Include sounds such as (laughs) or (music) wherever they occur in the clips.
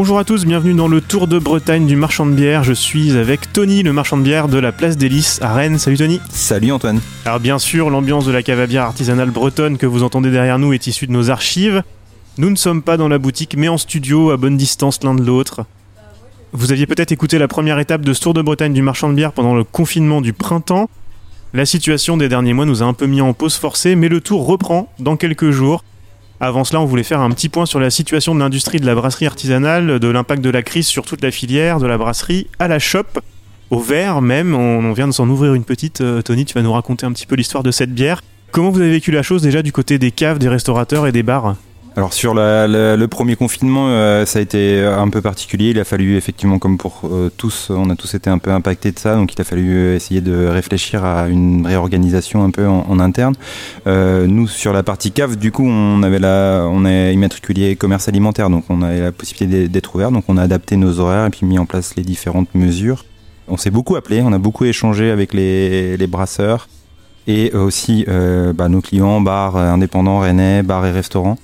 Bonjour à tous, bienvenue dans le Tour de Bretagne du marchand de bière. Je suis avec Tony, le marchand de bière de la place des Lys à Rennes. Salut Tony. Salut Antoine. Alors bien sûr, l'ambiance de la cave à bière artisanale bretonne que vous entendez derrière nous est issue de nos archives. Nous ne sommes pas dans la boutique, mais en studio, à bonne distance l'un de l'autre. Vous aviez peut-être écouté la première étape de ce Tour de Bretagne du marchand de bière pendant le confinement du printemps. La situation des derniers mois nous a un peu mis en pause forcée, mais le tour reprend dans quelques jours. Avant cela, on voulait faire un petit point sur la situation de l'industrie de la brasserie artisanale, de l'impact de la crise sur toute la filière, de la brasserie à la chope, au verre même. On, vient de s'en ouvrir une petite. Euh, Tony, tu vas nous raconter un petit peu l'histoire de cette bière. Comment vous avez vécu la chose déjà du côté des caves, des restaurateurs et des bars? Alors sur le premier confinement, euh, ça a été un peu particulier. Il a fallu effectivement, comme pour euh, tous, on a tous été un peu impactés de ça, donc il a fallu euh, essayer de réfléchir à une réorganisation un peu en, interne. nous, sur la partie cave, du coup, on avait la, on est immatriculé commerce alimentaire, donc on avait la possibilité d'être ouvert, donc on a adapté nos horaires et puis mis en place les différentes mesures. On s'est beaucoup appelé, on a beaucoup échangé avec les, les brasseurs et aussi bah, nos clients, bars indépendants, rennais, bars et restaurants.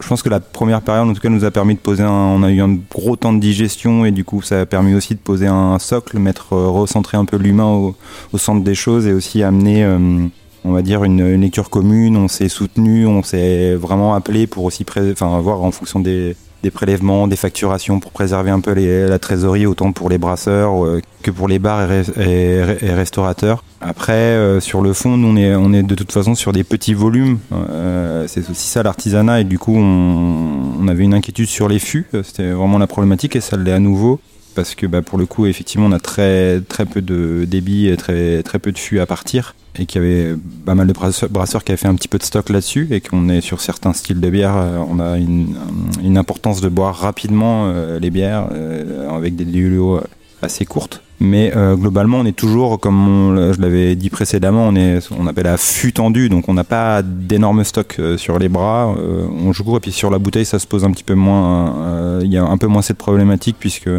Je pense que la première période, en tout cas, nous a permis de poser un. On a eu un gros temps de digestion et du coup, ça a permis aussi de poser un socle, mettre, euh, recentrer un peu l'humain au, centre des choses et aussi amener, euh, on va dire, une, lecture commune. On s'est soutenu, on s'est vraiment appelé pour aussi, enfin, voir en fonction des, des prélèvements, des facturations pour préserver un peu la trésorerie, autant pour les brasseurs euh, que pour les bars et, restaurateurs. Après, euh, sur le fond, nous, on est, de toute façon sur des petits volumes. Euh, c'est aussi ça l'artisanat, et du coup, on, avait une inquiétude sur les fûts. C'était vraiment la problématique, et ça l'est à nouveau parce que bah, pour le coup, effectivement, on a très, très peu de débit et très, très peu de fûts à partir et qu'il y avait pas mal de brasseurs, qui avaient fait un petit peu de stock là-dessus et qu'on est sur certains styles de bière, euh, on a une, importance de boire rapidement euh, les bières euh, avec des diluos assez courtes. Mais euh, globalement, on est toujours, comme je l'avais dit précédemment, on est, on appelle à fût tendu, donc on n'a pas d'énormes stocks euh, sur les bras. Euh, on joue et puis sur la bouteille, ça se pose un petit peu moins. Il y a un peu moins cette problématique puisque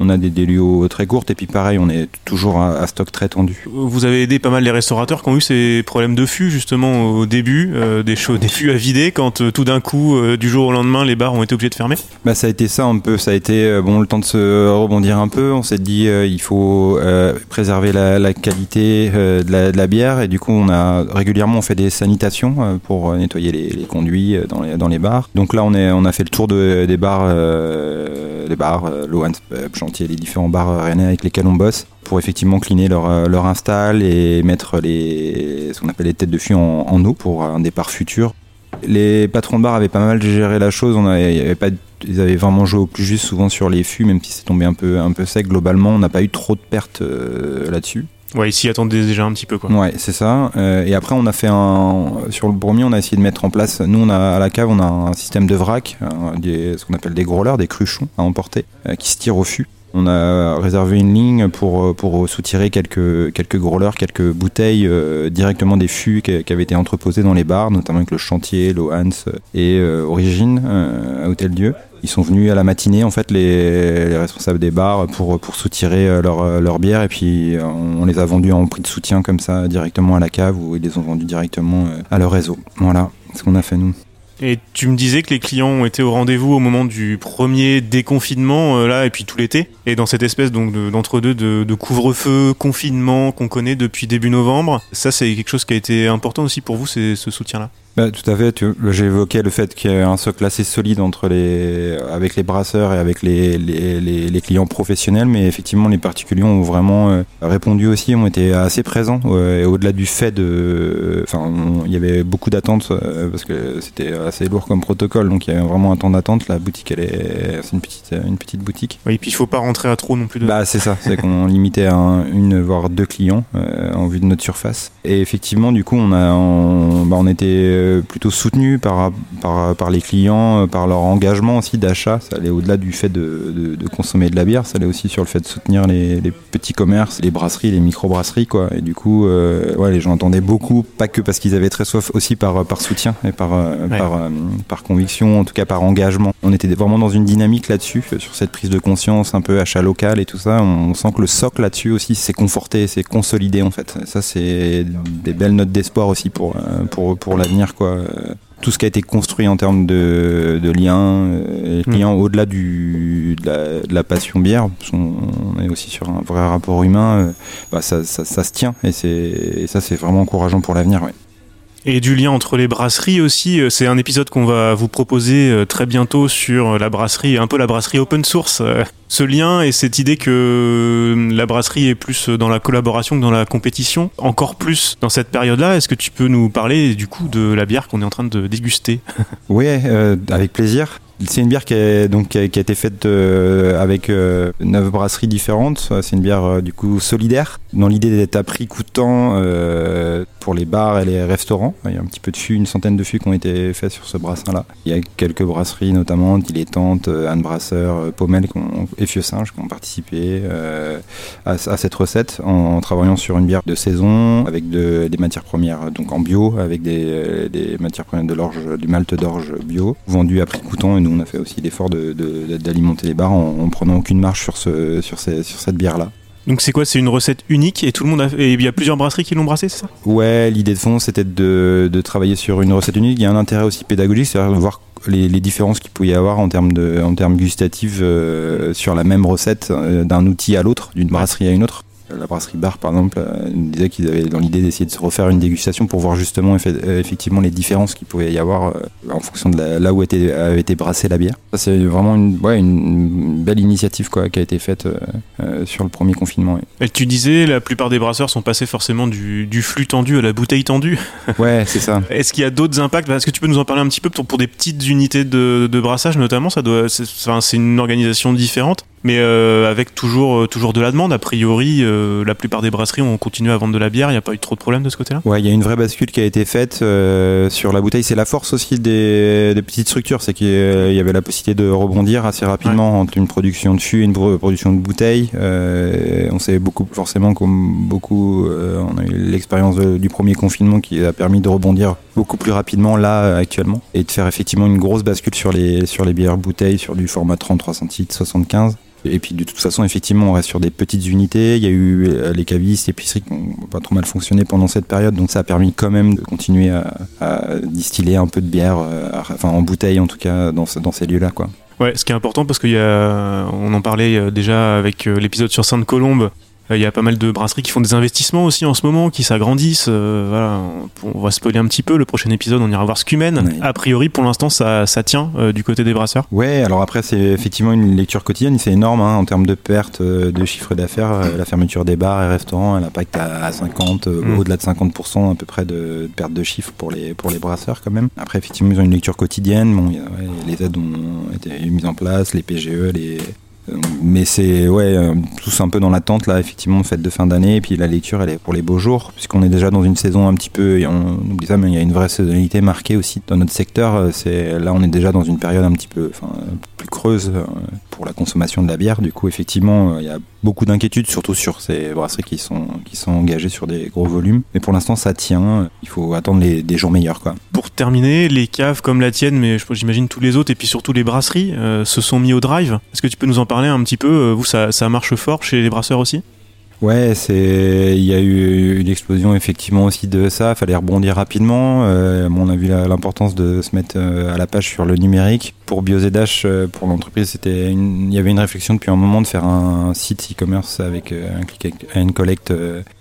on a des déluos très courtes et puis pareil, on est toujours à, stock très tendu. Vous avez aidé pas mal les restaurateurs qui ont eu ces problèmes de fût justement au début, des, des fûts à vider quand tout d'un coup, du jour au lendemain, les bars ont été obligés de fermer? Bah ça a été ça un peu, ça a été bon le temps de se rebondir un peu. On s'est dit il faut euh, préserver la, qualité euh, de, la, bière et du coup on a régulièrement on fait des sanitations euh, pour nettoyer les, conduits dans les, dans les bars. Donc là on, est, on a fait le tour de, des bars, des bars, Lohan, Chantier, les différents bars rennais avec lesquels on bosse pour effectivement cleaner leur, leur install et mettre les, ce qu'on appelle les têtes de fût en, eau pour un départ futur. Les patrons de bar avaient pas mal géré la chose. On avait pas, ils avaient vraiment joué au plus juste souvent sur les fûts, même si c'est tombé un peu, un peu sec. Globalement, on n'a pas eu trop de pertes euh, là-dessus. Ouais, ici attendait déjà un petit peu quoi. Ouais, c'est ça. Euh, et après, on a fait un sur le premier, on a essayé de mettre en place. Nous, on a à la cave, on a un système de vrac, des, ce qu'on appelle des growlers, des cruchons à emporter, euh, qui se tirent au fût. On a réservé une ligne pour, pour soutirer quelques, quelques growlers, quelques bouteilles euh, directement des fûts qui, avaient été entreposés dans les bars, notamment avec le chantier, l'Ohans et euh, Origine euh, à Hôtel Dieu. Ils sont venus à la matinée, en fait, les, responsables des bars pour, pour soutirer leur, leur bière et puis on, les a vendus en prix de soutien comme ça directement à la cave ou ils les ont vendus directement à leur réseau. Voilà ce qu'on a fait nous. Et tu me disais que les clients ont été au rendez-vous au moment du premier déconfinement, euh, là, et puis tout l'été. Et dans cette espèce d'entre-deux de, couvre-feu, confinement qu'on connaît depuis début novembre, ça c'est quelque chose qui a été important aussi pour vous, ce soutien-là? Bah, tout à fait. J'ai évoqué le fait qu'il y ait un socle assez solide entre les, avec les brasseurs et avec les, les, les, clients professionnels, mais effectivement, les particuliers ont vraiment euh, répondu aussi, ont été assez présents. et au-delà du fait de. Enfin, il y avait beaucoup d'attentes euh, parce que c'était assez lourd comme protocole, donc il y avait vraiment un temps d'attente. La boutique, elle est, c'est une petite, une petite boutique. Oui, et puis il faut pas rentrer à trop non plus. De... Bah, c'est ça, c'est qu'on (laughs) limitait à une voire deux clients euh, en vue de notre surface. Et effectivement, du coup, on a, on, bah, on était plutôt soutenu par, par, par, les clients, euh, par leur engagement aussi d'achat. Ça allait au-delà du fait de, de, consommer de la bière, ça allait aussi sur le fait de soutenir les, les petits commerces, les brasseries, les micro-brasseries. Quoi. Et du coup, euh, ouais, les gens entendaient beaucoup, pas que parce qu'ils avaient très soif, aussi par, par soutien et par, euh, par, par, conviction, en tout cas par engagement. On était vraiment dans une dynamique là-dessus, sur cette prise de conscience, un peu achat local et tout ça. On, sent que le socle là-dessus aussi s'est conforté, s'est consolidé en fait. Ça, c'est des belles notes d'espoir aussi pour, pour, pour l'avenir. Quoi. tout ce qui a été construit en termes de, de liens, euh, Mm. liens au-delà du de la, de la passion bière, parce qu'on on est aussi sur un vrai rapport humain, euh, bah, ça, ça, ça se tient et, c'est, et ça c'est vraiment encourageant pour l'avenir. Ouais. Et du lien entre les brasseries aussi, euh, c'est un épisode qu'on va vous proposer euh, très bientôt sur euh, la brasserie, un peu la brasserie open source. Ce lien et cette idée que la brasserie est plus dans la collaboration que dans la compétition, encore plus dans cette période-là, est-ce que tu peux nous parler du coup de la bière qu'on est en train de déguster? (laughs) Euh, avec plaisir. C'est une bière qui a, donc, qui a, été faite avec neuf brasseries différentes. C'est une bière du coup solidaire, dans l'idée d'être à prix coûtant euh, pour les bars et les restaurants. Il y a un petit peu de fûts, une centaine de fûts qui ont été faits sur ce brassin-là. Il y a quelques brasseries notamment, Dilettante, euh, Anne Brasseur, euh, Pommel et Fieux Singe qui ont participé à, cette recette en, travaillant sur une bière de saison avec de- des matières premières donc en bio, avec des, matières premières de l'orge, du malt d'orge bio, vendu à prix coûtant. Et nous, on a fait aussi l'effort d'alimenter les bars en, en prenant aucune marge sur cette bière-là. Donc c'est quoi? C'est une recette unique et tout le monde a... et il y a plusieurs brasseries qui l'ont brassée, c'est ça? Ouais, l'idée de fond, c'était de, de travailler sur une recette unique. Il y a un intérêt aussi pédagogique, c'est-à-dire de voir les, différences qu'il pouvait y avoir en termes, de, en termes gustatifs euh, sur la même recette euh, d'un outil à l'autre, d'une brasserie à une autre. La brasserie Bar, par exemple, euh, nous disait qu'ils avaient dans l'idée d'essayer de se refaire une dégustation pour voir justement euh, effectivement les différences qu'il pouvait y avoir euh, en fonction de la- là où était, avait été brassée la bière. Ça, c'est vraiment une, ouais, une belle initiative quoi, qui a été faite euh, sur le premier confinement. ouais. Et tu disais, la plupart des brasseurs sont passés forcément du, du flux tendu à la bouteille tendue. (laughs) Ouais, c'est ça. (laughs) Est-ce qu'il y a d'autres impacts? Est-ce que tu peux nous en parler un petit peu pour, pour des petites unités de, de brassage notamment? Ça doit, c'est une organisation différente, mais euh, avec toujours, euh, toujours de la demande. A priori, euh, la plupart des brasseries ont continué à vendre de la bière. Il n'y a pas eu trop de problèmes de ce côté-là? Ouais, il y a une vraie bascule qui a été faite euh, sur la bouteille. C'est la force aussi des, des petites structures, c'est qu'il y avait la possibilité de rebondir assez rapidement entre une production de fûts et une pro- production de bouteilles. On sait beaucoup, forcément, comme beaucoup, on a eu l'expérience du premier confinement qui a permis de rebondir beaucoup plus rapidement là actuellement et de faire effectivement une grosse bascule sur les sur les bières bouteilles, sur du format 33 centilitres, 75. Et puis de toute façon, effectivement, on reste sur des petites unités. Il y a eu euh, les cavistes, épiceries qui n'ont pas trop mal fonctionné pendant cette période, donc ça a permis quand même de continuer à, distiller un peu de bière, euh, enfin en bouteille en tout cas, dans, dans ces lieux-là, quoi. Ouais, ce qui est important parce qu'il en parlait euh, déjà avec l'épisode sur Sainte-Colombe. Euh, Il y a pas mal de brasseries qui font des investissements aussi en ce moment, qui s'agrandissent. euh, voilà, on, on va spoiler un petit peu. Le prochain épisode, on ira voir Scumen. Ouais. A priori, pour l'instant, ça, ça tient euh, du côté des brasseurs. Ouais, alors après, c'est effectivement une lecture quotidienne, c'est énorme hein, en termes de perte euh, de chiffre d'affaires. La fermeture des bars et restaurants, elle impacte à, à 50, euh, Mm. au-delà de 50% à peu près de, de perte de chiffre pour les, pour les brasseurs quand même. Après, effectivement, ils ont une lecture quotidienne. Bon, il y a- ouais, les aides ont été mises en place, les PGE, les. Mais c'est ouais, euh, tous un peu dans l'attente là, effectivement, fête de fin d'année. Et puis la lecture, elle est pour les beaux jours, puisqu'on est déjà dans une saison un petit peu. Et on oublie ça, mais il y a une vraie saisonnalité marquée aussi dans notre secteur. Euh, C'est là, on est déjà dans une période un petit peu, plus creuse euh, pour la consommation de la bière. Du coup, effectivement, euh, il y a beaucoup d'inquiétudes, surtout sur ces brasseries qui sont engagées sur des gros volumes. Mais pour l'instant, ça tient. Il faut attendre les, des jours meilleurs, quoi. Pour terminer, les caves comme la tienne, mais j'imagine tous les autres, et puis surtout les brasseries, euh, se sont mis au drive. Est-ce que tu peux nous en parler un petit peu? Euh, Vous, ça marche fort chez les brasseurs aussi? Ouais, c'est il y a eu une explosion effectivement aussi de ça. Fallait rebondir rapidement. Euh, on a vu l'importance de se mettre euh, à la page sur le numérique. Pour BioZH, euh, pour l'entreprise, c'était une- il y avait une réflexion depuis un moment de faire un site e-commerce avec euh, un click and collect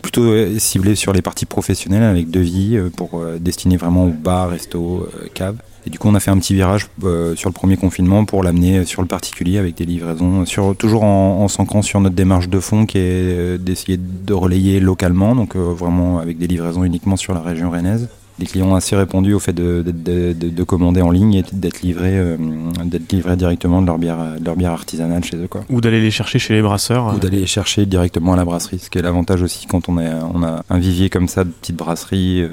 plutôt ciblé sur les parties professionnelles avec devis pour destiner vraiment aux bars, restos, caves. Et du coup, on a fait un petit virage euh, sur le premier confinement pour l'amener sur le particulier avec des livraisons, sur, toujours en, s'ancrant sur notre démarche de fond qui est euh, d'essayer de relayer localement, donc euh, vraiment avec des livraisons uniquement sur la région rennaise. Les clients ont assez répondu au fait de, de, de- de- de commander en ligne et d'être livrés, euh, d'être livrés directement de leur bière, de leur bière artisanale chez eux. Quoi. Ou d'aller les chercher chez les brasseurs Ou d'aller les chercher directement à la brasserie, ce qui est l'avantage aussi quand on, est, on a un vivier comme ça de petites brasseries euh,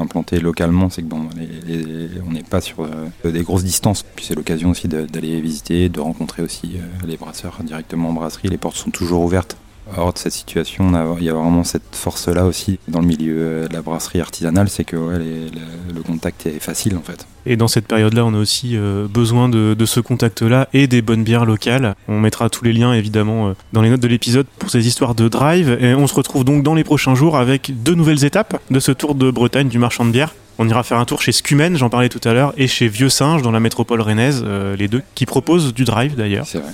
implantées localement, c'est que bon, les- les- on n'est pas sur euh, des grosses distances. Puis c'est l'occasion aussi d'aller visiter, de rencontrer aussi euh, les brasseurs directement en brasserie. Les portes sont toujours ouvertes. Hors de cette situation, il y a vraiment cette force-là aussi dans le milieu euh, de la brasserie artisanale, c'est que le contact est facile en fait. Et dans cette période-là, on a aussi euh, besoin de, de ce contact-là et des bonnes bières locales. On mettra tous les liens évidemment euh, dans les notes de l'épisode pour ces histoires de drive. Et on se retrouve donc dans les prochains jours avec deux nouvelles étapes de ce tour de Bretagne du marchand de bière. On ira faire un tour chez Scumen, j'en parlais tout à l'heure, et chez Vieux Singe dans la métropole rennaise, euh, les deux, qui proposent du drive d'ailleurs. C'est vrai.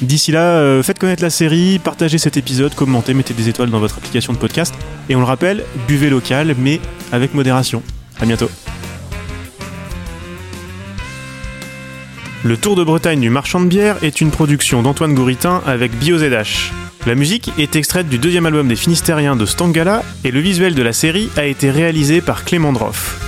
D'ici là, euh, faites connaître la série, partagez cet épisode, commentez, mettez des étoiles dans votre application de podcast. Et on le rappelle, buvez local, mais avec modération. À bientôt. Le Tour de Bretagne du marchand de bière est une production d'Antoine Gouritin avec BioZH. La musique est extraite du deuxième album des Finistériens de Stangala et le visuel de la série a été réalisé par Clément Droff.